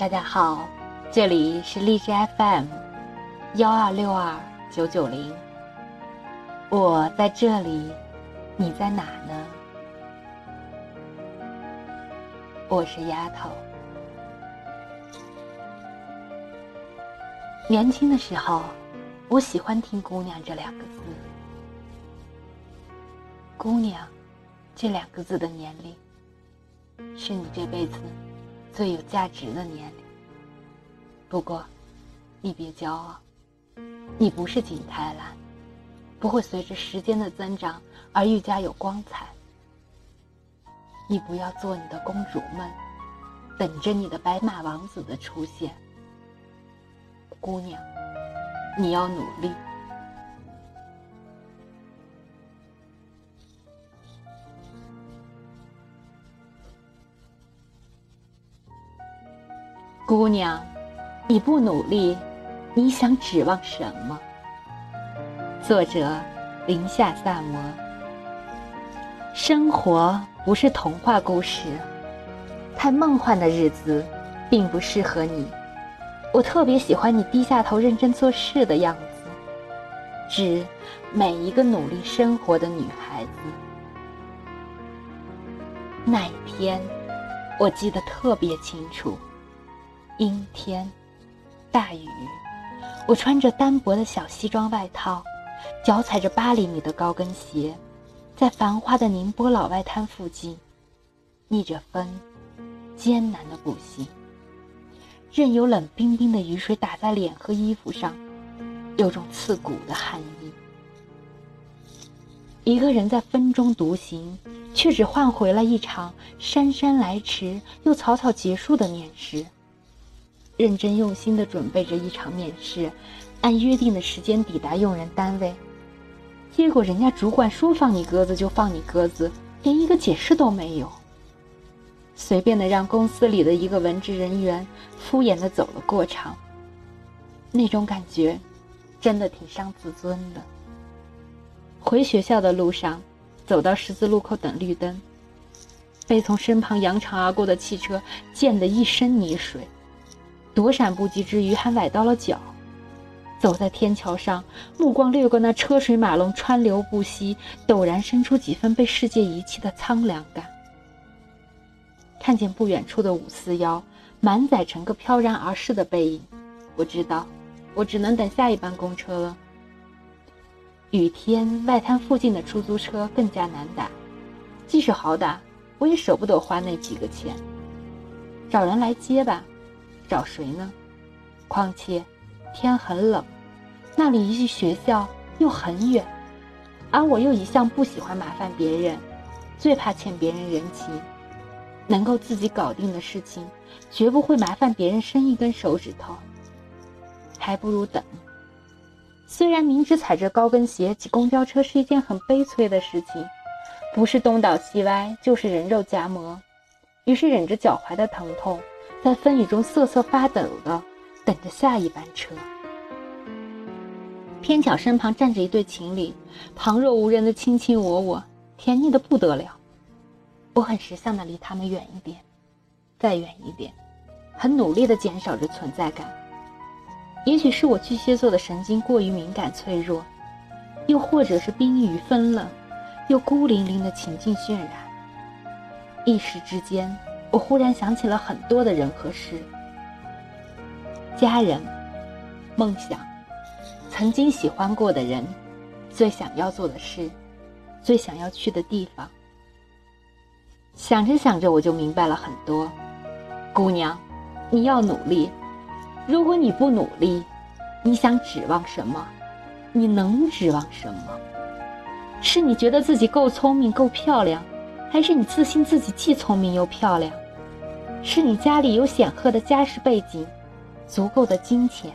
大家好，这里是荔枝 FM 幺二六二九九零，我在这里，你在哪呢？我是丫头。年轻的时候，我喜欢听“姑娘”这两个字。姑娘，这两个字的年龄，是你这辈子。最有价值的年龄。不过，你别骄傲，你不是景泰蓝，不会随着时间的增长而愈加有光彩。你不要做你的公主梦，等着你的白马王子的出现。姑娘，你要努力。姑娘，你不努力，你想指望什么？作者：林下萨摩。生活不是童话故事，太梦幻的日子并不适合你。我特别喜欢你低下头认真做事的样子，指每一个努力生活的女孩子。那一天，我记得特别清楚。阴天，大雨，我穿着单薄的小西装外套，脚踩着八厘米的高跟鞋，在繁华的宁波老外滩附近，逆着风，艰难的步行，任由冷冰冰的雨水打在脸和衣服上，有种刺骨的寒意。一个人在风中独行，却只换回了一场姗姗来迟又草草结束的面试。认真用心的准备着一场面试，按约定的时间抵达用人单位，结果人家主管说放你鸽子就放你鸽子，连一个解释都没有。随便的让公司里的一个文职人员敷衍的走了过场。那种感觉，真的挺伤自尊的。回学校的路上，走到十字路口等绿灯，被从身旁扬长而过的汽车溅得一身泥水。躲闪不及之余，还崴到了脚。走在天桥上，目光掠过那车水马龙、川流不息，陡然生出几分被世界遗弃的苍凉感。看见不远处的五四幺，满载乘客飘然而逝的背影，我知道，我只能等下一班公车了。雨天，外滩附近的出租车更加难打，即使好打，我也舍不得花那几个钱。找人来接吧。找谁呢？况且天很冷，那里离学校又很远，而我又一向不喜欢麻烦别人，最怕欠别人人情。能够自己搞定的事情，绝不会麻烦别人伸一根手指头。还不如等。虽然明知踩着高跟鞋挤公交车是一件很悲催的事情，不是东倒西歪，就是人肉夹馍，于是忍着脚踝的疼痛。在风雨中瑟瑟发抖的等着下一班车，偏巧身旁站着一对情侣，旁若无人的卿卿我我，甜蜜的不得了。我很识相的离他们远一点，再远一点，很努力的减少着存在感。也许是我巨蟹座的神经过于敏感脆弱，又或者是冰雨纷冷又孤零零的情境渲染，一时之间。我忽然想起了很多的人和事，家人、梦想、曾经喜欢过的人、最想要做的事、最想要去的地方。想着想着，我就明白了很多。姑娘，你要努力。如果你不努力，你想指望什么？你能指望什么？是你觉得自己够聪明、够漂亮，还是你自信自己既聪明又漂亮？是你家里有显赫的家世背景，足够的金钱，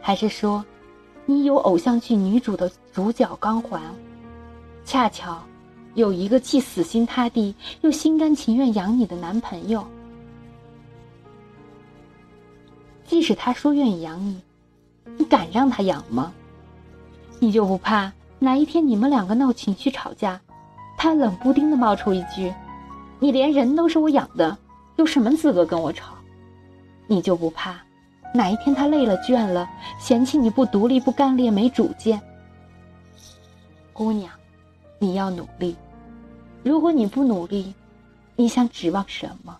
还是说，你有偶像剧女主的主角光环，恰巧有一个既死心塌地又心甘情愿养你的男朋友？即使他说愿意养你，你敢让他养吗？你就不怕哪一天你们两个闹情绪吵架，他冷不丁的冒出一句？你连人都是我养的，有什么资格跟我吵？你就不怕哪一天他累了倦了，嫌弃你不独立不干练没主见？姑娘，你要努力。如果你不努力，你想指望什么？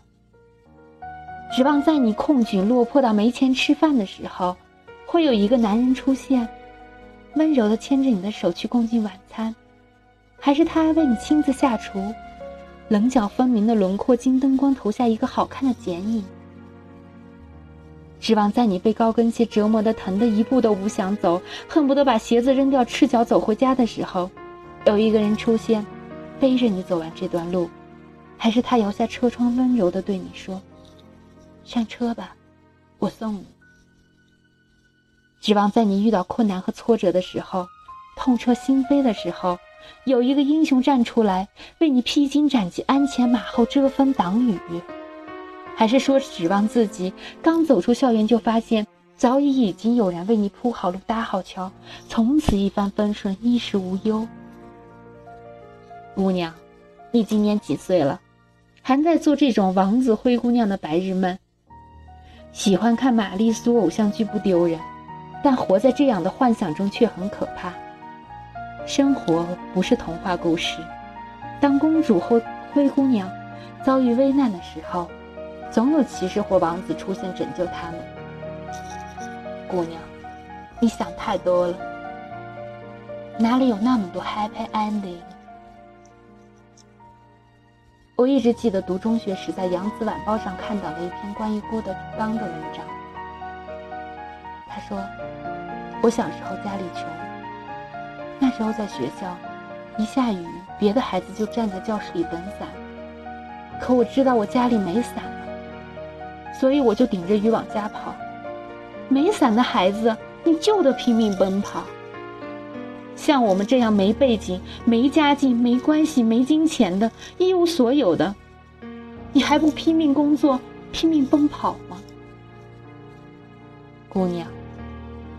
指望在你空窘落魄到没钱吃饭的时候，会有一个男人出现，温柔的牵着你的手去共进晚餐，还是他为你亲自下厨，棱角分明的轮廓经灯光投下一个好看的剪影？指望在你被高跟鞋折磨的疼的一步都不想走，恨不得把鞋子扔掉赤脚走回家的时候，有一个人出现，背着你走完这段路，还是他摇下车窗温柔的对你说。上车吧，我送你。指望在你遇到困难和挫折的时候，痛彻心扉的时候，有一个英雄站出来为你披荆斩棘、鞍前马后、遮风挡雨，还是说指望自己刚走出校园就发现早已已经有人为你铺好路、搭好桥，从此一帆风顺、衣食无忧？姑娘，你今年几岁了？还在做这种王子灰姑娘的白日梦？喜欢看玛丽苏偶像剧不丢人，但活在这样的幻想中却很可怕。生活不是童话故事，当公主或灰姑娘遭遇危难的时候，总有骑士或王子出现拯救他们。姑娘，你想太多了，哪里有那么多 happy ending？我一直记得读中学时在《扬子晚报》上看到的一篇关于郭德纲的文章。他说：“我小时候家里穷，那时候在学校，一下雨，别的孩子就站在教室里等伞，可我知道我家里没伞了，所以我就顶着雨往家跑。没伞的孩子，你就得拼命奔跑。”像我们这样没背景、没家境、没关系、没金钱的，一无所有的，你还不拼命工作、拼命奔跑吗？姑娘，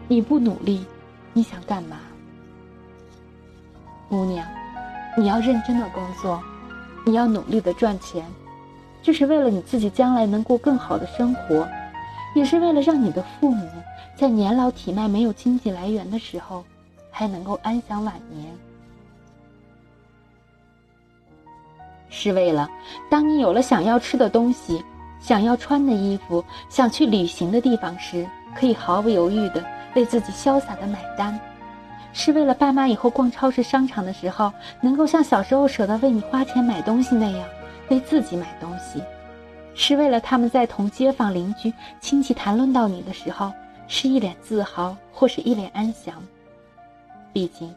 你不努力，你想干嘛？姑娘，你要认真的工作，你要努力的赚钱，这是为了你自己将来能过更好的生活，也是为了让你的父母在年老体迈、没有经济来源的时候。还能够安享晚年，是为了当你有了想要吃的东西、想要穿的衣服、想去旅行的地方时，可以毫不犹豫的为自己潇洒的买单；是为了爸妈以后逛超市、商场的时候，能够像小时候舍得为你花钱买东西那样为自己买东西；是为了他们在同街坊邻居、亲戚谈论到你的时候，是一脸自豪或是一脸安详。毕竟，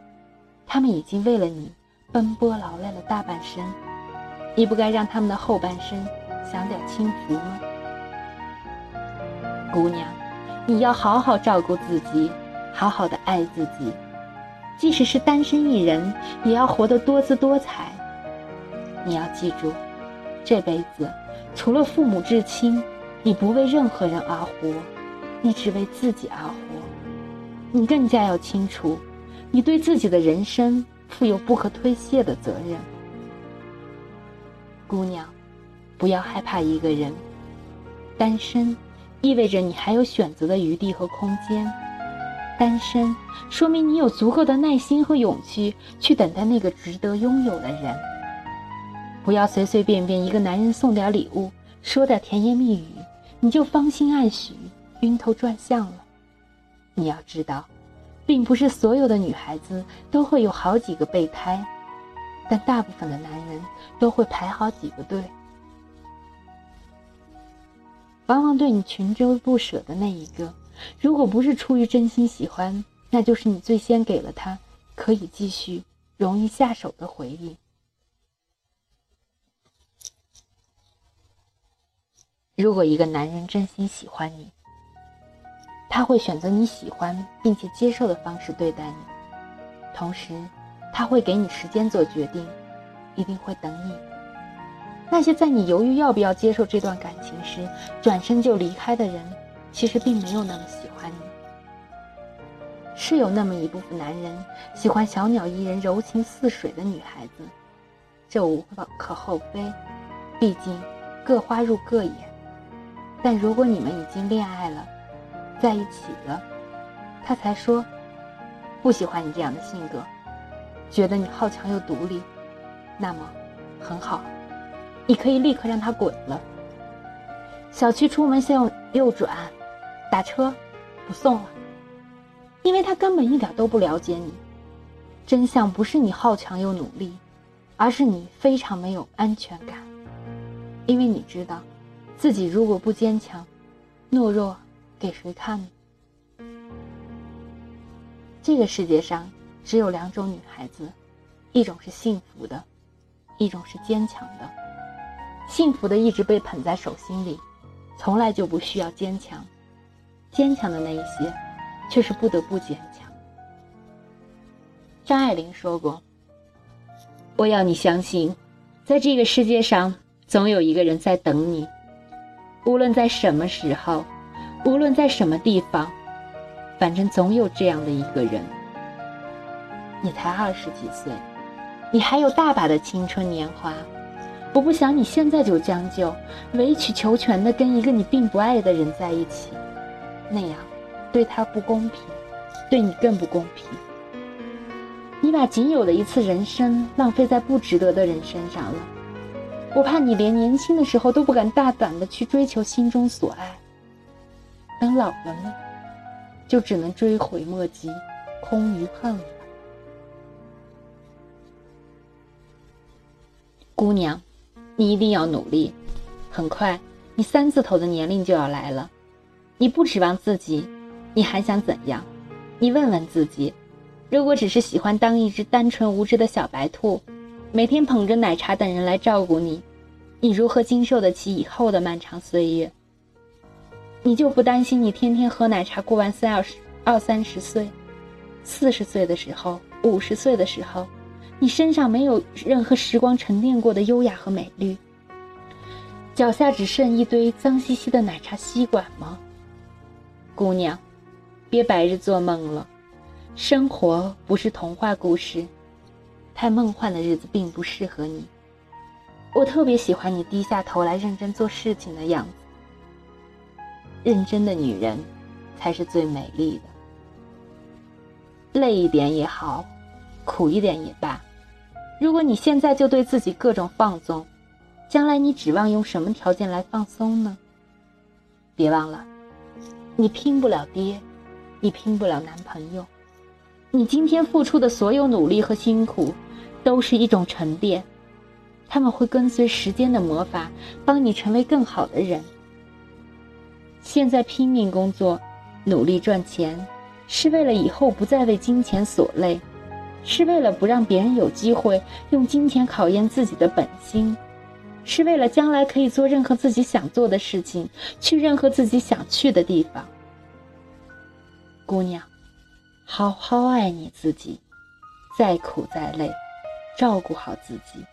他们已经为了你奔波劳累了大半生，你不该让他们的后半生享点清福吗？姑娘，你要好好照顾自己，好好的爱自己，即使是单身一人，也要活得多姿多彩。你要记住，这辈子除了父母至亲，你不为任何人而活，你只为自己而活。你更加要清楚。你对自己的人生负有不可推卸的责任，姑娘，不要害怕一个人。单身意味着你还有选择的余地和空间，单身说明你有足够的耐心和勇气去等待那个值得拥有的人。不要随随便便一个男人送点礼物，说点甜言蜜语，你就芳心暗许，晕头转向了。你要知道。并不是所有的女孩子都会有好几个备胎，但大部分的男人都会排好几个队。往往对你群追不舍的那一个，如果不是出于真心喜欢，那就是你最先给了他可以继续、容易下手的回应。如果一个男人真心喜欢你，他会选择你喜欢并且接受的方式对待你，同时，他会给你时间做决定，一定会等你。那些在你犹豫要不要接受这段感情时转身就离开的人，其实并没有那么喜欢你。是有那么一部分男人喜欢小鸟依人、柔情似水的女孩子，这无可厚非，毕竟各花入各眼。但如果你们已经恋爱了，在一起了，他才说不喜欢你这样的性格，觉得你好强又独立，那么很好，你可以立刻让他滚了。小区出门先用右转，打车不送了，因为他根本一点都不了解你。真相不是你好强又努力，而是你非常没有安全感，因为你知道。自己如果不坚强、懦弱，给谁看呢？这个世界上只有两种女孩子，一种是幸福的，一种是坚强的。幸福的一直被捧在手心里，从来就不需要坚强；坚强的那一些，却是不得不坚强。张爱玲说过：“我要你相信，在这个世界上，总有一个人在等你。”无论在什么时候，无论在什么地方，反正总有这样的一个人。你才二十几岁，你还有大把的青春年华。我不想你现在就将就，委曲求全的跟一个你并不爱的人在一起，那样对他不公平，对你更不公平。你把仅有的一次人生浪费在不值得的人身上了。我怕你连年轻的时候都不敢大胆的去追求心中所爱，等老了呢，就只能追悔莫及，空余恨了。姑娘，你一定要努力，很快你三字头的年龄就要来了。你不指望自己，你还想怎样？你问问自己，如果只是喜欢当一只单纯无知的小白兔。每天捧着奶茶等人来照顾你，你如何经受得起以后的漫长岁月？你就不担心你天天喝奶茶过完三二十二三十岁，四十岁的时候，五十岁的时候，你身上没有任何时光沉淀过的优雅和美丽，脚下只剩一堆脏兮兮的奶茶吸管吗？姑娘，别白日做梦了，生活不是童话故事。太梦幻的日子并不适合你。我特别喜欢你低下头来认真做事情的样子。认真的女人，才是最美丽的。累一点也好，苦一点也罢。如果你现在就对自己各种放纵，将来你指望用什么条件来放松呢？别忘了，你拼不了爹，你拼不了男朋友。你今天付出的所有努力和辛苦。都是一种沉淀，他们会跟随时间的魔法，帮你成为更好的人。现在拼命工作，努力赚钱，是为了以后不再为金钱所累，是为了不让别人有机会用金钱考验自己的本心，是为了将来可以做任何自己想做的事情，去任何自己想去的地方。姑娘，好好爱你自己，再苦再累。照顾好自己，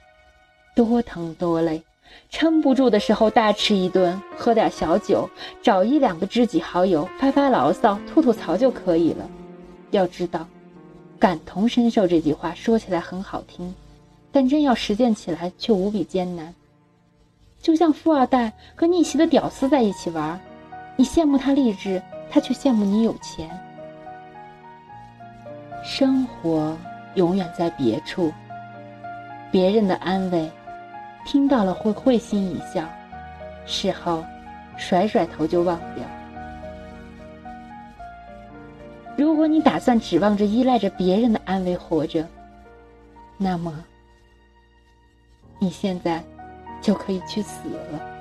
多疼多累，撑不住的时候大吃一顿，喝点小酒，找一两个知己好友发发牢骚、吐吐槽就可以了。要知道，感同身受这句话说起来很好听，但真要实践起来却无比艰难。就像富二代和逆袭的屌丝在一起玩，你羡慕他励志，他却羡慕你有钱。生活永远在别处。别人的安慰，听到了会会心一笑，事后甩甩头就忘掉。如果你打算指望着依赖着别人的安慰活着，那么你现在就可以去死了。